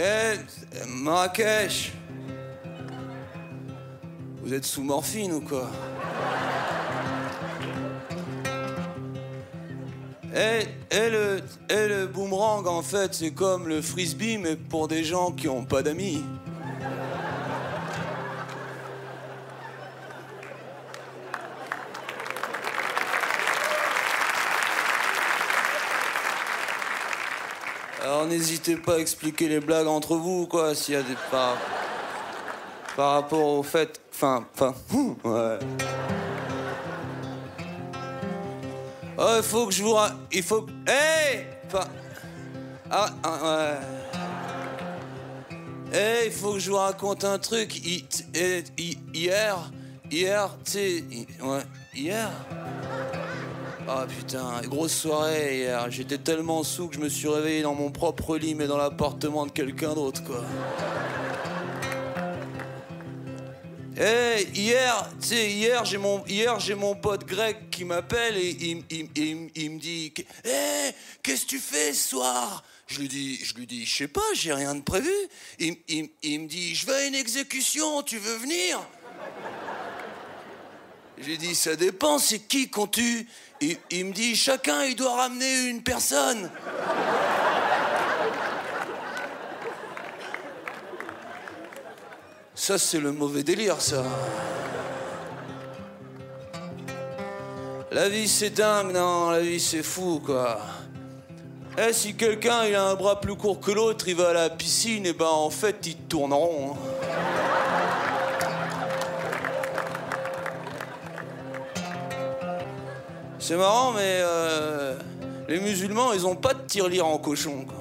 Eh, Marrakech Vous êtes sous morphine ou quoi? Eh, eh, le, eh, le boomerang, en fait, c'est comme le frisbee, mais pour des gens qui ont pas d'amis. N'hésitez pas à expliquer les blagues entre vous, quoi, s'il y a des par par rapport au fait, enfin, enfin, ouais. Oh, il faut que je vous, ra- il faut, hey, enfin, ah, ah, ouais. Hey, il faut que je vous raconte un truc. Hier, hier, tu sais, ouais, hier. Ah putain, grosse soirée hier. J'étais tellement sous que je me suis réveillé dans mon propre lit, mais dans l'appartement de quelqu'un d'autre, quoi. Eh, hier, tu sais, hier, j'ai mon, mon pote grec qui m'appelle et il, me dit Eh, qu'est-ce que tu fais ce soir? Je lui dis, je lui dis, je sais pas, j'ai rien de prévu. Il me dit Je vais à une exécution, tu veux venir? J'ai dit, ça dépend, c'est qui qu'on tue il, me dit, chacun, il doit ramener une personne. Ça, c'est le mauvais délire, ça. La vie, c'est dingue, non, la vie, c'est fou, quoi. Eh, si quelqu'un, il a un bras plus court que l'autre, il va à la piscine, et ben, en fait, il tourne en rond. hein. C'est marrant, mais euh, les musulmans, ils ont pas de tirelire en cochon. Quoi.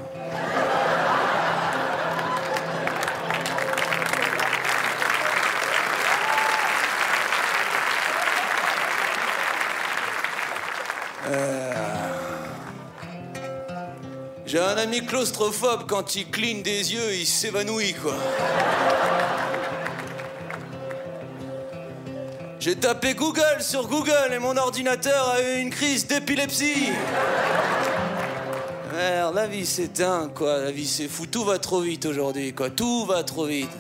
Euh, J'ai un ami claustrophobe, quand il cligne des yeux, il s'évanouit, quoi. J'ai tapé Google sur Google et mon ordinateur a eu une crise d'épilepsie. Merde, la vie c'est dingue quoi, la vie c'est fou, tout va trop vite aujourd'hui quoi, tout va trop vite.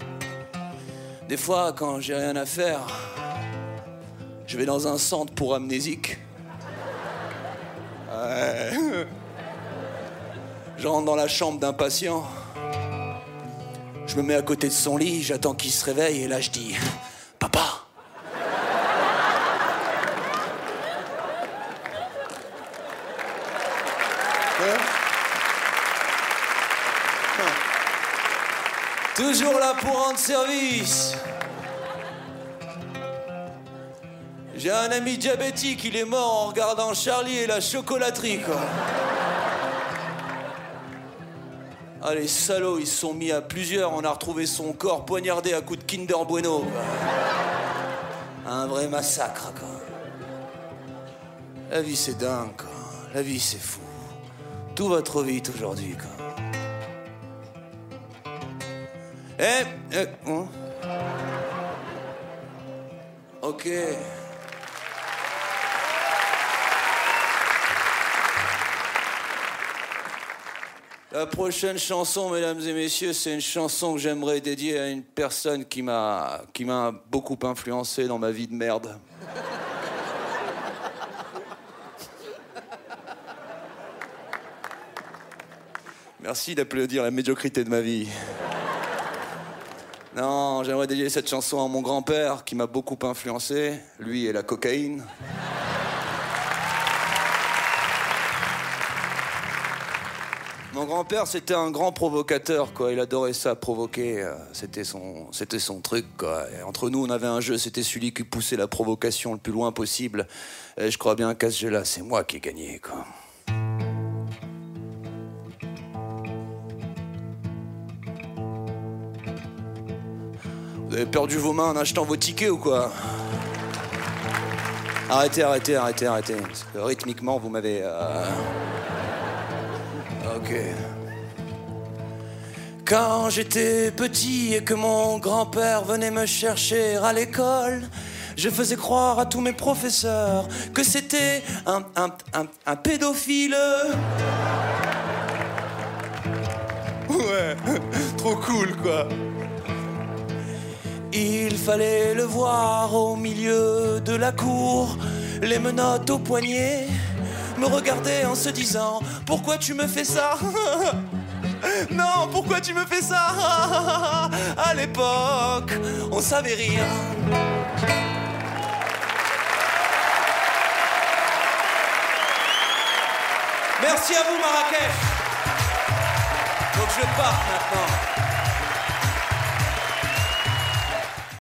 Des fois quand j'ai rien à faire, je vais dans un centre pour amnésiques. Ouais. Je rentre dans la chambre d'un patient. Je me mets à côté de son lit, j'attends qu'il se réveille et là je dis Toujours là pour rendre service. J'ai un ami diabétique, il est mort en regardant Charlie et la chocolaterie, quoi. Ah, les salauds, ils se sont mis à plusieurs. On a retrouvé son corps poignardé à coups de Kinder Bueno. Un vrai massacre, quoi. La vie, c'est dingue, quoi. La vie, c'est fou. Tout va trop vite aujourd'hui. Eh, eh, hein Ok. La prochaine chanson, mesdames et messieurs, c'est une chanson que j'aimerais dédier à une personne qui m'a qui m'a beaucoup influencé dans ma vie de merde. Merci d'applaudir la médiocrité de ma vie. Non, j'aimerais dédier cette chanson à mon grand-père qui m'a beaucoup influencé, lui et la cocaïne. Mon grand-père, c'était un grand provocateur, quoi. Il adorait ça, provoquer. euh, C'était son, son truc, quoi. Entre nous, on avait un jeu, c'était celui qui poussait la provocation le plus loin possible. Et je crois bien qu'à ce jeu-là, c'est moi qui ai gagné, quoi. Vous avez perdu vos mains en achetant vos tickets ou quoi Arrêtez, arrêtez, arrêtez, arrêtez. Rythmiquement, vous m'avez. euh, Ok. Quand j'étais petit et que mon grand-père venait me chercher à l'école, je faisais croire à tous mes professeurs que c'était un, un, un, pédophile. Ouais, trop cool, quoi. Il fallait le voir au milieu de la cour, les menottes au poignet, me regarder en se disant Pourquoi tu me fais ça? Non, pourquoi tu me fais ça? À l'époque, on savait rien. Merci à vous Marrakech. Donc je parte maintenant.